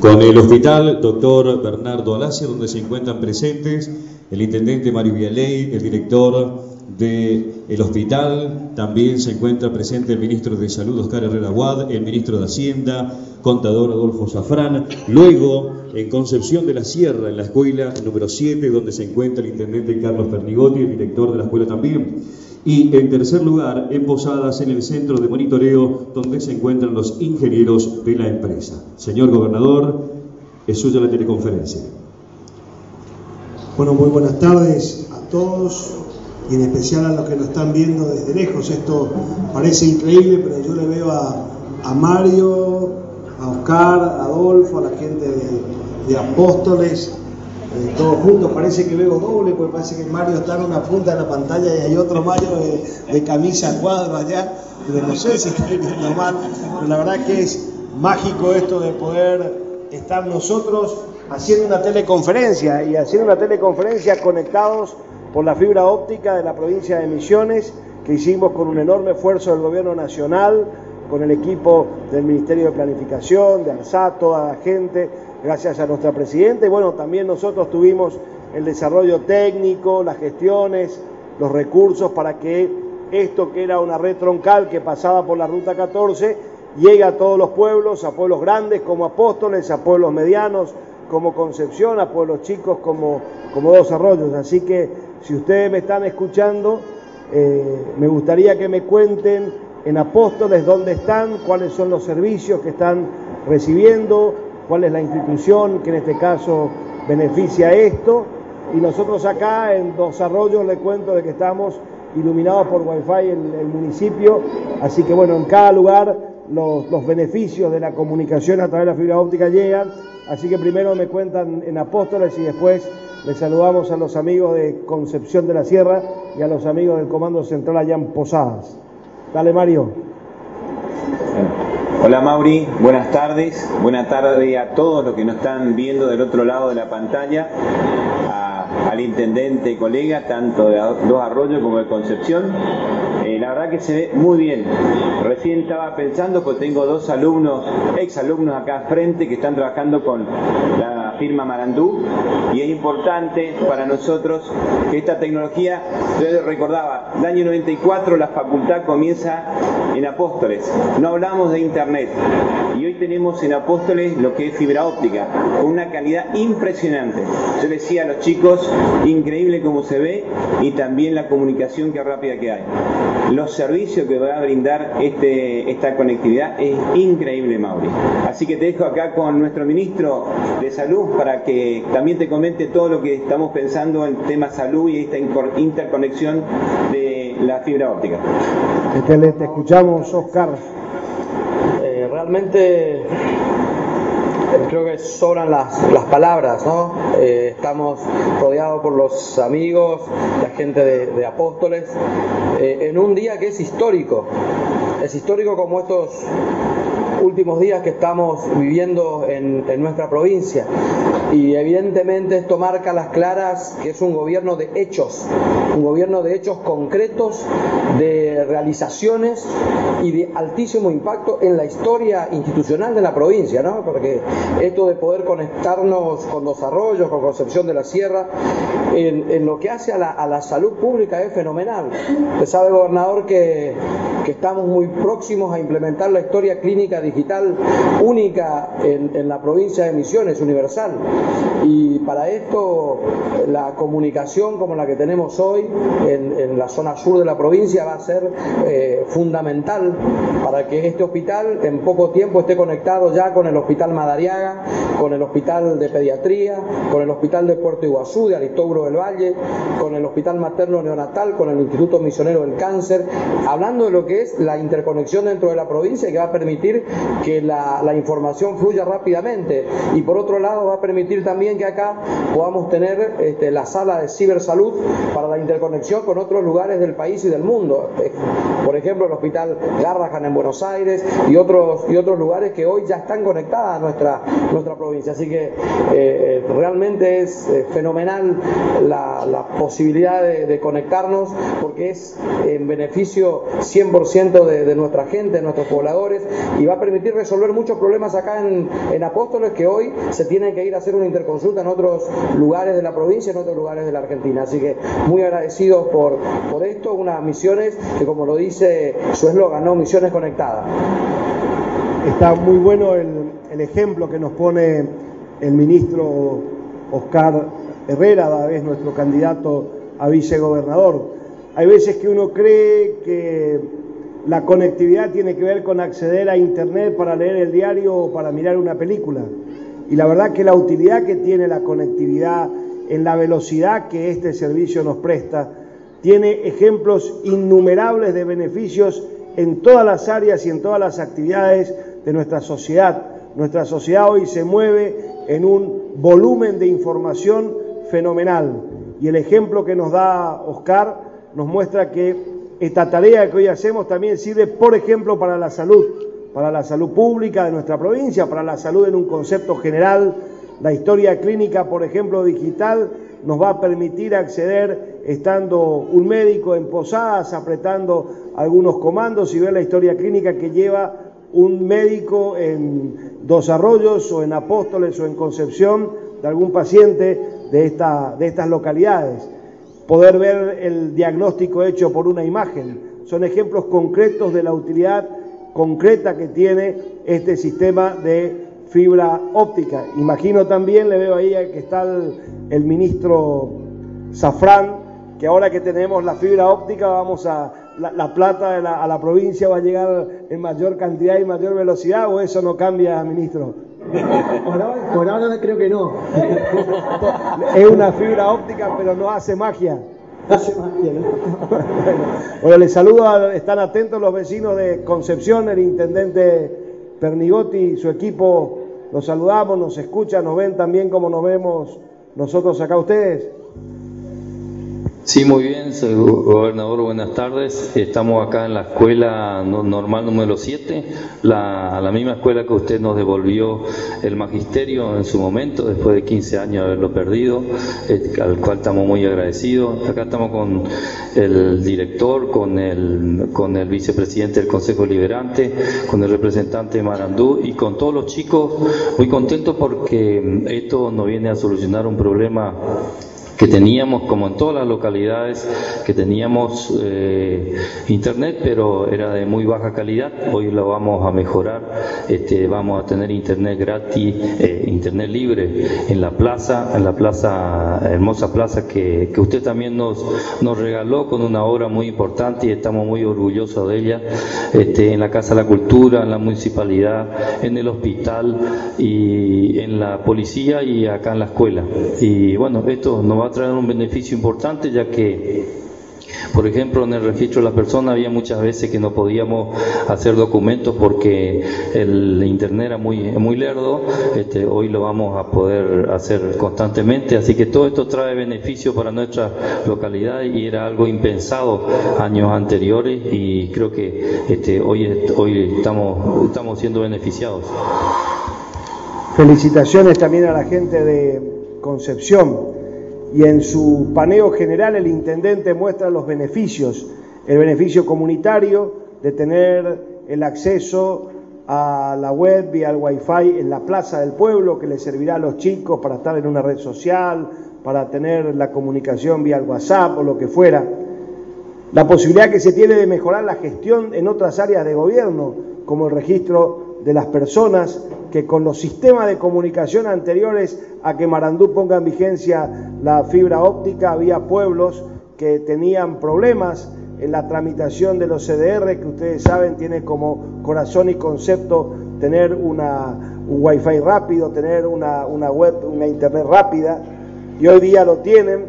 Con el hospital doctor Bernardo Alacia, donde se encuentran presentes el intendente Mario Vialey, el director del hospital, también se encuentra presente el ministro de Salud Oscar Herrera Guad, el ministro de Hacienda, contador Adolfo Zafrán, luego en Concepción de la Sierra, en la escuela número 7, donde se encuentra el intendente Carlos Pernigotti, el director de la escuela también. Y en tercer lugar, en Posadas, en el centro de monitoreo, donde se encuentran los ingenieros de la empresa. Señor gobernador, es suya la teleconferencia. Bueno, muy buenas tardes a todos y en especial a los que nos están viendo desde lejos. Esto parece increíble, pero yo le veo a, Mario, a Oscar, a Adolfo, a la gente de, Apóstoles, eh, todos juntos. Parece que veo doble, porque parece que Mario está en una punta de la pantalla y hay otro Mario de, camisa cuadro allá. Pero no sé si está viendo pero la verdad que es mágico esto de poder estar nosotros haciendo una teleconferencia y haciendo una teleconferencia conectados por la fibra óptica de la provincia de Misiones que hicimos con un enorme esfuerzo del gobierno nacional, con el equipo del Ministerio de Planificación, de ANSAT, toda la gente, gracias a nuestra presidenta bueno, también nosotros tuvimos el desarrollo técnico, las gestiones, los recursos para que esto que era una red troncal que pasaba por la Ruta 14 llegue a todos los pueblos, a pueblos grandes como Apóstoles, a pueblos medianos, como Concepción, a pueblos chicos como, como Dos Arroyos. Así que si ustedes me están escuchando, eh, me gustaría que me cuenten en Apóstoles dónde están, cuáles son los servicios que están recibiendo, cuál es la institución que en este caso beneficia esto. Y nosotros acá en Dos Arroyos le cuento de que estamos iluminados por Wi-Fi en el municipio, así que bueno, en cada lugar los, los beneficios de la comunicación a través de la fibra óptica llegan Así que primero me cuentan en Apóstoles y después les saludamos a los amigos de Concepción de la Sierra y a los amigos del Comando Central allá en Posadas. Dale, Mario. Hola Mauri, buenas tardes. Buenas tardes a todos los que nos están viendo del otro lado de la pantalla, al intendente colega, tanto de Dos Arroyos como de Concepción. Eh, la verdad que se ve muy bien. Recién estaba pensando, pues tengo dos alumnos, ex alumnos acá frente, que están trabajando con la firma Marandú y es importante para nosotros que esta tecnología, yo recordaba, el año 94 la facultad comienza en Apóstoles, no hablamos de internet y hoy tenemos en Apóstoles lo que es fibra óptica, con una calidad impresionante. Yo decía a los chicos, increíble cómo se ve y también la comunicación que rápida que hay los servicios que va a brindar este, esta conectividad es increíble, Mauri. Así que te dejo acá con nuestro ministro de Salud para que también te comente todo lo que estamos pensando en tema salud y esta interconexión de la fibra óptica. Te, escuchamos, Oscar. Eh, realmente creo que sobran las, palabras, ¿no? Eh, estamos rodeados por los amigos, la gente de, Apóstoles, eh, en un día que es histórico. Es histórico como estos últimos días que estamos viviendo en, nuestra provincia. Y evidentemente esto marca las claras que es un gobierno de hechos, un gobierno de hechos concretos, de realizaciones y de altísimo impacto en la historia institucional de la provincia, ¿no? Porque esto de poder conectarnos con los arroyos, con Concepción de la Sierra, en, lo que hace a la, salud pública es fenomenal. Usted sabe, gobernador, que, que estamos muy próximos a implementar la historia clínica digital única en, la provincia de Misiones, universal. Y para esto la comunicación como la que tenemos hoy en, la zona sur de la provincia va a ser eh, fundamental para que este hospital en poco tiempo esté conectado ya con el Hospital Madariaga, con el Hospital de Pediatría, con el Hospital de Puerto Iguazú, de Aristóbulo del Valle, con el Hospital Materno Neonatal, con el Instituto Misionero del Cáncer, hablando de lo que es la interconexión dentro de la provincia que va a permitir que la, información fluya rápidamente. Y por otro lado va a permitir también que acá podamos tener este, la sala de cibersalud para la interconexión con otros lugares del país y del mundo. Eh, por ejemplo, el Hospital Garrahan en Buenos Aires y otros, y otros lugares que hoy ya están conectadas a nuestra, nuestra provincia. Así que eh, realmente es eh, fenomenal la, posibilidad de, conectarnos porque es en beneficio 100% de, de nuestra gente, de nuestros pobladores y va a permitir resolver muchos problemas acá en, en Apóstoles que hoy se tienen que ir a hacer una interconsulta en otros lugares de la provincia, en otros lugares de la Argentina. Así que muy agradecidos por, por esto, unas misiones que como lo dice su eslogan, ¿no? Misiones conectadas. Está muy bueno el, el ejemplo que nos pone el ministro Oscar Herrera, a vez nuestro candidato a vicegobernador. Hay veces que uno cree que la conectividad tiene que ver con acceder a Internet para leer el diario o para mirar una película. Y la verdad que la utilidad que tiene la conectividad en la velocidad que este servicio nos presta, tiene ejemplos innumerables de beneficios en todas las áreas y en todas las actividades de nuestra sociedad. Nuestra sociedad hoy se mueve en un volumen de información fenomenal. Y el ejemplo que nos da Oscar nos muestra que esta tarea que hoy hacemos también sirve, por ejemplo, para la salud, para la salud pública de nuestra provincia, para la salud en un concepto general. La historia clínica, por ejemplo, digital, nos va a permitir acceder, estando un médico en Posadas, apretando algunos comandos y ver la historia clínica que lleva un médico en Dos Arroyos o en Apóstoles o en Concepción de algún paciente de, esta, de estas localidades. Poder ver el diagnóstico hecho por una imagen. Son ejemplos concretos de la utilidad concreta que tiene este sistema de fibra óptica. Imagino también, le veo ahí que está el, el ministro Zafrán, que ahora que tenemos la fibra óptica vamos a, la, la plata la, a la provincia va a llegar en mayor cantidad y mayor velocidad o eso no cambia, ministro? Por ahora, por ahora creo que no. Es una fibra óptica, pero no hace magia. Les saludo, a- están atentos los vecinos de Concepción, el intendente Pernigotti y su equipo. Los saludamos, nos escuchan, nos ven también como nos vemos nosotros acá ustedes. Sí, muy bien, soy go- gobernador, buenas tardes. Estamos acá en la escuela no- normal número 7, la, la misma escuela que usted nos devolvió el magisterio en su momento, después de 15 años de haberlo perdido, eh, al cual estamos muy agradecidos. Acá estamos con el director, con el, con el vicepresidente del Consejo Liberante, con el representante de Marandú y con todos los chicos, muy contentos porque esto nos viene a solucionar un problema que teníamos, como en todas las localidades, que teníamos eh, internet, pero era de muy baja calidad. Hoy lo vamos a mejorar. Este, vamos a tener internet gratis, eh, internet libre en la plaza, en la plaza, hermosa plaza que, usted también nos, nos regaló con una obra muy importante y estamos muy orgullosos de ella. Este, en la Casa de la Cultura, en la municipalidad, en el hospital y en la policía y acá en la escuela. Y bueno, esto nos va a traer un beneficio importante ya que por ejemplo, en el registro de la persona había muchas veces que no podíamos hacer documentos porque el internet era muy, muy lerdo. Este, hoy lo vamos a poder hacer constantemente. Así que todo esto trae beneficio para nuestra localidad y era algo impensado años anteriores y creo que este, hoy, hoy estamos, estamos siendo beneficiados. Felicitaciones también a la gente de Concepción. Y en su paneo general el intendente muestra los beneficios, el beneficio comunitario de tener el acceso a la web y al wifi en la plaza del pueblo que le servirá a los chicos para estar en una red social, para tener la comunicación vía el WhatsApp o lo que fuera. La posibilidad que se tiene de mejorar la gestión en otras áreas de gobierno, como el registro de las personas, que con los sistemas de comunicación anteriores a que Marandú ponga en vigencia la fibra óptica, había pueblos que tenían problemas en la tramitación de los CDR, que ustedes saben tiene como corazón y concepto tener una, un wifi rápido, tener una, web, una internet rápida, y hoy día lo tienen.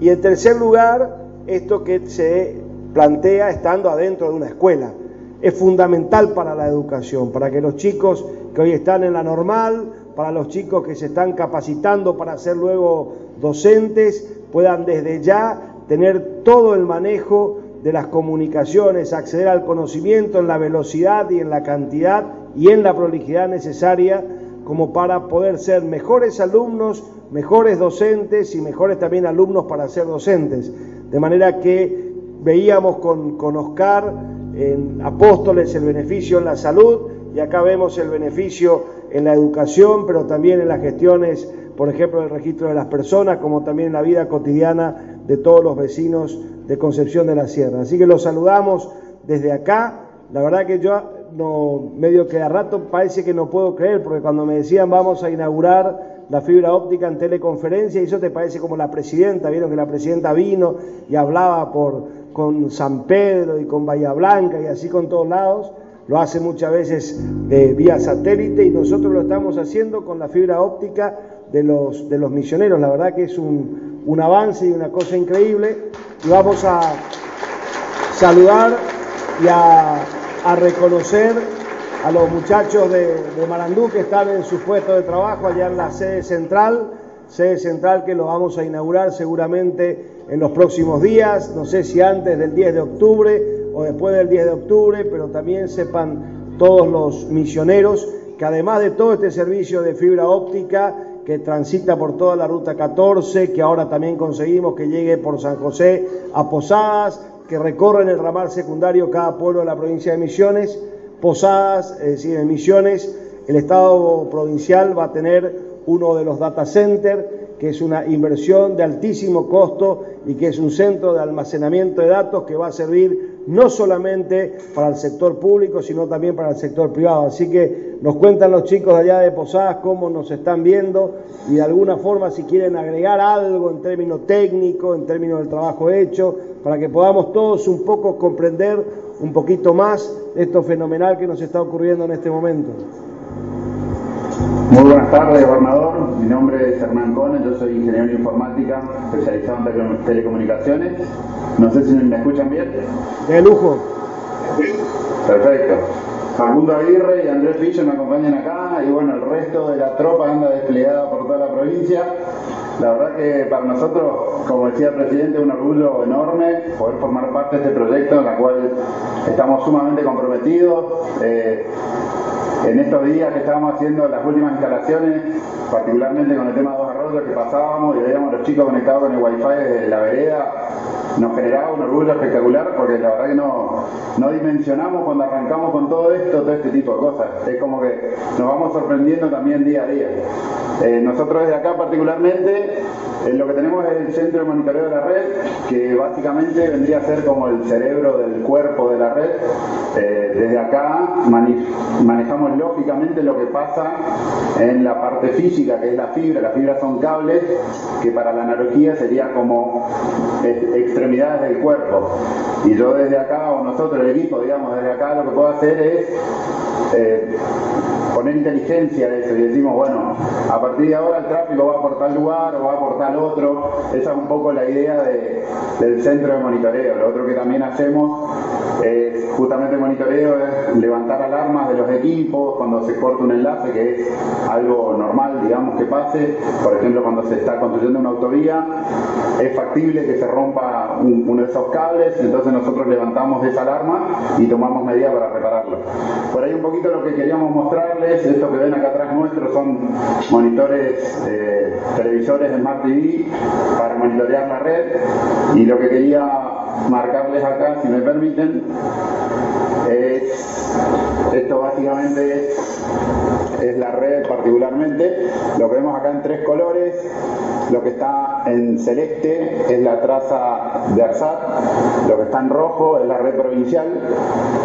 Y en tercer lugar, esto que se plantea estando adentro de una escuela. Es fundamental para la educación, para que los chicos que hoy están en la normal, para los chicos que se están capacitando para ser luego docentes, puedan desde ya tener todo el manejo de las comunicaciones, acceder al conocimiento en la velocidad y en la cantidad y en la prolijidad necesaria como para poder ser mejores alumnos, mejores docentes y mejores también alumnos para ser docentes. De manera que veíamos con, con Oscar en Apóstoles el beneficio en la salud y acá vemos el beneficio en la educación, pero también en las gestiones, por ejemplo, el registro de las personas, como también en la vida cotidiana de todos los vecinos de Concepción de la Sierra. Así que los saludamos desde acá. La verdad que yo no, medio que a rato parece que no puedo creer, porque cuando me decían vamos a inaugurar la fibra óptica en teleconferencia, y eso te parece como la presidenta, vieron que la presidenta vino y hablaba por, con San Pedro y con Bahía Blanca y así con todos lados, lo hace muchas veces de vía satélite y nosotros lo estamos haciendo con la fibra óptica de los, de los misioneros, la verdad que es un, un avance y una cosa increíble, y vamos a saludar y a reconocer a los muchachos de, Marandú que están en sus puestos de trabajo allá en la sede central, sede central que lo vamos a inaugurar seguramente en los próximos días, no sé si antes del 10 de octubre o después del 10 de octubre, pero también sepan todos los misioneros que además de todo este servicio de fibra óptica que transita por toda la ruta 14, que ahora también conseguimos que llegue por San José a Posadas, que recorren el ramal secundario cada pueblo de la provincia de Misiones, Posadas, es decir, en Misiones, el Estado provincial va a tener uno de los data centers, que es una inversión de altísimo costo y que es un centro de almacenamiento de datos que va a servir no solamente para el sector público, sino también para el sector privado. Así que nos cuentan los chicos de allá de Posadas cómo nos están viendo y de alguna forma si quieren agregar algo en términos técnicos, en términos del trabajo hecho, para que podamos todos un poco comprender un poquito más esto fenomenal que nos está ocurriendo en este momento. Muy buenas tardes, gobernador. Mi nombre es Hernán Cone, yo soy ingeniero en informática especializado en telecomunicaciones. No sé si me escuchan bien. De lujo. Perfecto. Facundo Aguirre y Andrés Villa me acompañan acá y bueno, el resto de la tropa anda desplegada por toda la provincia. La verdad que para nosotros, como decía el presidente, es un orgullo enorme poder formar parte de este proyecto en el cual estamos sumamente comprometidos. Eh, en estos días que estábamos haciendo las últimas instalaciones, particularmente con el tema de dos arroyos que pasábamos y veíamos a los chicos conectados con el wifi de la vereda, nos generaba un orgullo espectacular porque la verdad que no, no dimensionamos cuando arrancamos con todo esto, todo este tipo de cosas. Es como que nos vamos sorprendiendo también día a día. Eh, nosotros desde acá particularmente eh, lo que tenemos es el centro de monitoreo de la red, que básicamente vendría a ser como el cerebro del cuerpo de la red. Eh, desde acá manejamos lógicamente lo que pasa en la parte física, que es la fibra. Las fibras son cables, que para la analogía sería como extremidades del cuerpo. Y yo desde acá, o nosotros, el equipo, digamos, desde acá lo que puedo hacer es poner inteligencia a eso y decimos, bueno, a partir de ahora el tráfico va por tal lugar o va por tal otro. Esa es un poco la idea del centro de monitoreo. Lo otro que también hacemos es justamente el monitoreo es levantar alarmas de los equipos cuando se corta un enlace, que es algo normal, digamos, que pase. Por ejemplo, cuando se está construyendo una autovía, es factible que se rompa uno de esos cables, entonces nosotros levantamos esa alarma y tomamos medidas para repararlo. Por ahí un poquito lo que queríamos mostrarles, esto que ven acá atrás nuestro son monitores, eh, televisores Smart TV para monitorear la red y lo que quería marcarles acá, si me permiten, es esto básicamente es la red particularmente, lo que vemos acá en tres colores, lo que está en celeste es la traza de ARSAT, lo que está en rojo es la red provincial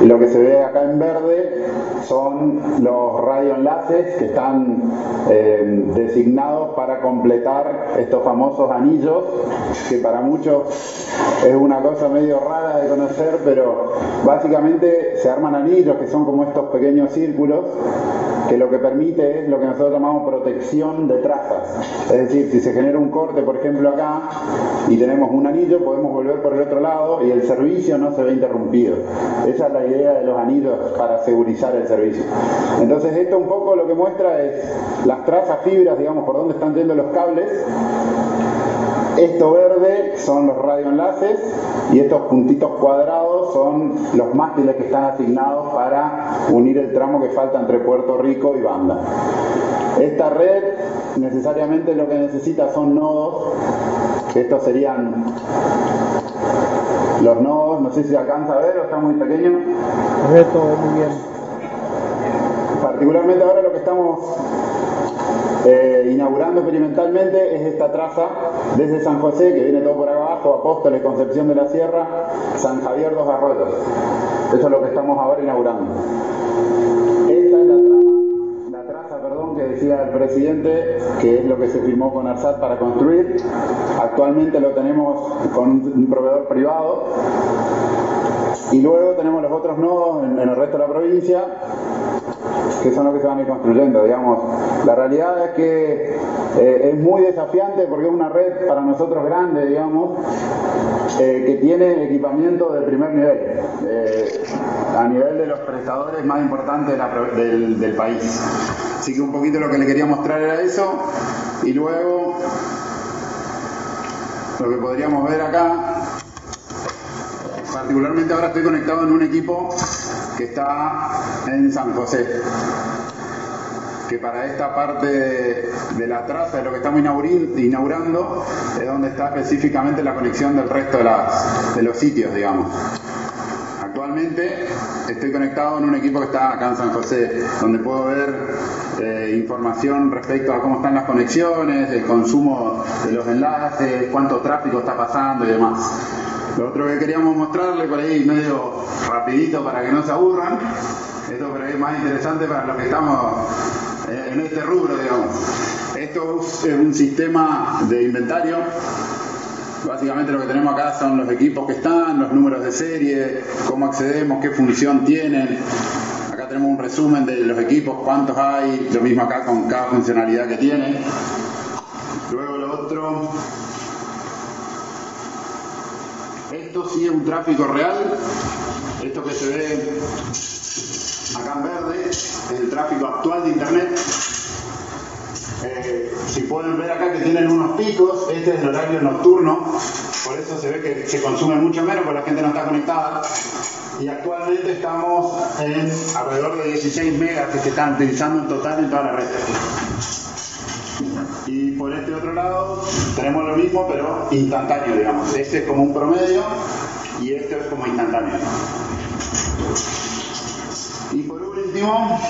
y lo que se ve acá en verde son los radioenlaces que están eh, designados para completar estos famosos anillos que para muchos es una cosa medio rara de conocer, pero básicamente se arman anillos que son como estos pequeños círculos que lo que permite es lo que nosotros llamamos protección de trazas. Es decir, si se genera un corte, por ejemplo, acá, y tenemos un anillo, podemos volver por el otro lado y el servicio no se ve interrumpido. Esa es la idea de los anillos para segurizar el servicio. Entonces, esto un poco lo que muestra es las trazas fibras, digamos, por dónde están yendo los cables, esto verde son los radioenlaces y estos puntitos cuadrados son los mástiles que están asignados para unir el tramo que falta entre Puerto Rico y Banda. Esta red necesariamente lo que necesita son nodos, estos serían los nodos, no sé si alcanza a ver o está muy pequeño. Reto, muy bien. particularmente ahora lo que estamos eh, inaugurando experimentalmente es esta traza desde San José, que viene todo por abajo, Apóstoles, Concepción de la Sierra, San Javier, Dos Arroyos. Eso es lo que estamos ahora inaugurando. Esta es la, traza perdón, que decía el presidente, que es lo que se firmó con ARSAT para construir. Actualmente lo tenemos con un proveedor privado. Y luego tenemos los otros nodos en el resto de la provincia, que son los que se van a ir construyendo, digamos. La realidad es que eh, es muy desafiante porque es una red para nosotros grande, digamos, eh, que tiene equipamiento de primer nivel, eh, a nivel de los prestadores más importantes del, del país. Así que un poquito lo que le quería mostrar era eso, y luego lo que podríamos ver acá particularmente ahora estoy conectado en un equipo que está en San José que para esta parte de, la traza de lo que estamos inaugurando es donde está específicamente la conexión del resto de, los sitios, digamos. Actualmente estoy conectado en un equipo que está acá en San José, donde puedo ver eh, información respecto a cómo están las conexiones, el consumo de los enlaces, cuánto tráfico está pasando y demás. Lo otro que queríamos mostrarle por ahí medio rapidito para que no se aburran, esto es más interesante para los que estamos eh, en este rubro, digamos. Esto es un sistema de inventario. Básicamente lo que tenemos acá son los equipos que están, los números de serie, cómo accedemos, qué función tienen. Acá tenemos un resumen de los equipos, cuántos hay, lo mismo acá con cada funcionalidad que tiene. Luego lo otro esto sí es un tráfico real. Esto que se ve acá en verde es el tráfico actual de Internet. Eh, si pueden ver acá que tienen unos picos, este es el horario nocturno, por eso se ve que se consume mucho menos porque la gente no está conectada. Y actualmente estamos en alrededor de 16 megas que se están utilizando en total en toda la red. Y por este otro lado tenemos lo mismo, pero instantáneo, digamos. Este es como un promedio y este es como instantáneo. Y por último,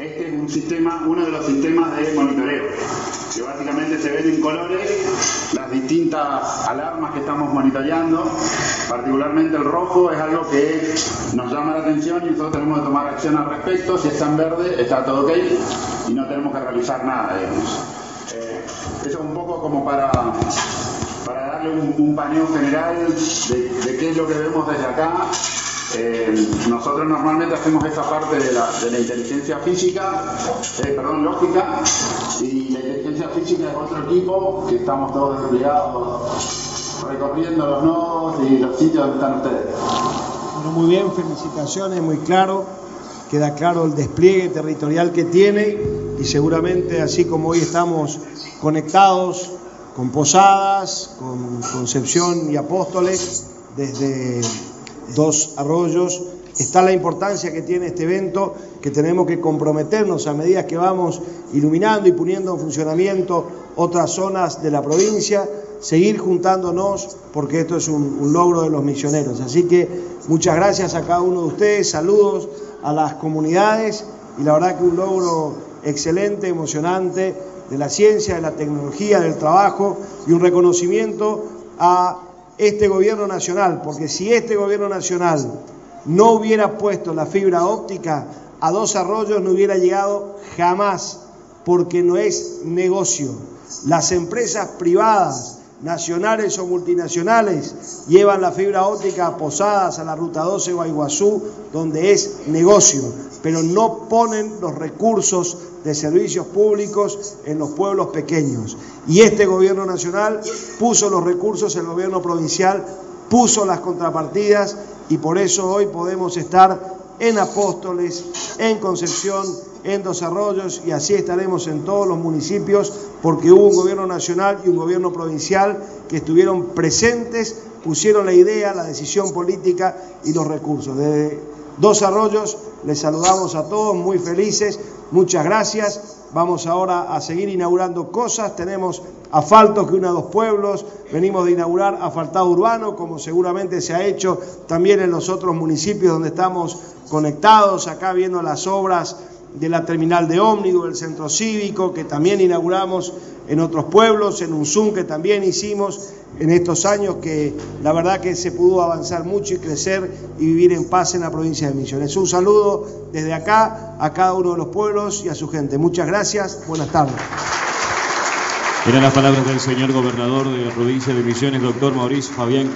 este es un sistema, uno de los sistemas de monitoreo, que básicamente se ven en colores las distintas alarmas que estamos monitoreando. Particularmente el rojo es algo que nos llama la atención y nosotros tenemos que tomar acción al respecto. Si está en verde, está todo ok y no tenemos que realizar nada, digamos. Eh, eso es un poco como para darle un, paneo general de, de qué es lo que vemos desde acá eh, nosotros normalmente hacemos esa parte de la, de la inteligencia física, eh, perdón, lógica, y la inteligencia física es otro equipo que estamos todos desplegados recorriendo los nodos y los sitios donde están ustedes. Bueno, muy bien, felicitaciones, muy claro, queda claro el despliegue territorial que tiene y seguramente así como hoy estamos conectados con Posadas, con Concepción y Apóstoles, desde dos arroyos. Está la importancia que tiene este evento, que tenemos que comprometernos a medida que vamos iluminando y poniendo en funcionamiento otras zonas de la provincia, seguir juntándonos, porque esto es un, logro de los misioneros. Así que muchas gracias a cada uno de ustedes, saludos a las comunidades y la verdad que un logro excelente, emocionante de la ciencia, de la tecnología, del trabajo y un reconocimiento a este gobierno nacional, porque si este gobierno nacional no hubiera puesto la fibra óptica, a dos arroyos no hubiera llegado jamás, porque no es negocio. Las empresas privadas, nacionales o multinacionales, llevan la fibra óptica a Posadas, a la Ruta 12 o a Iguazú, donde es negocio, pero no ponen los recursos de servicios públicos en los pueblos pequeños. Y este gobierno nacional puso los recursos, el gobierno provincial puso las contrapartidas y por eso hoy podemos estar en Apóstoles, en Concepción, en Dos Arroyos y así estaremos en todos los municipios porque hubo un gobierno nacional y un gobierno provincial que estuvieron presentes, pusieron la idea, la decisión política y los recursos. De Dos Arroyos les saludamos a todos, muy felices, muchas gracias. Vamos ahora a seguir inaugurando cosas. Tenemos asfalto que una dos pueblos. Venimos de inaugurar asfaltado urbano, como seguramente se ha hecho también en los otros municipios donde estamos conectados acá viendo las obras de la terminal de ómnibus, del centro cívico, que también inauguramos en otros pueblos, en un Zoom que también hicimos en estos años, que la verdad que se pudo avanzar mucho y crecer y vivir en paz en la provincia de Misiones. Un saludo desde acá a cada uno de los pueblos y a su gente. Muchas gracias, buenas tardes. Eran las palabras del señor gobernador de la provincia de Misiones, doctor Mauricio Fabián.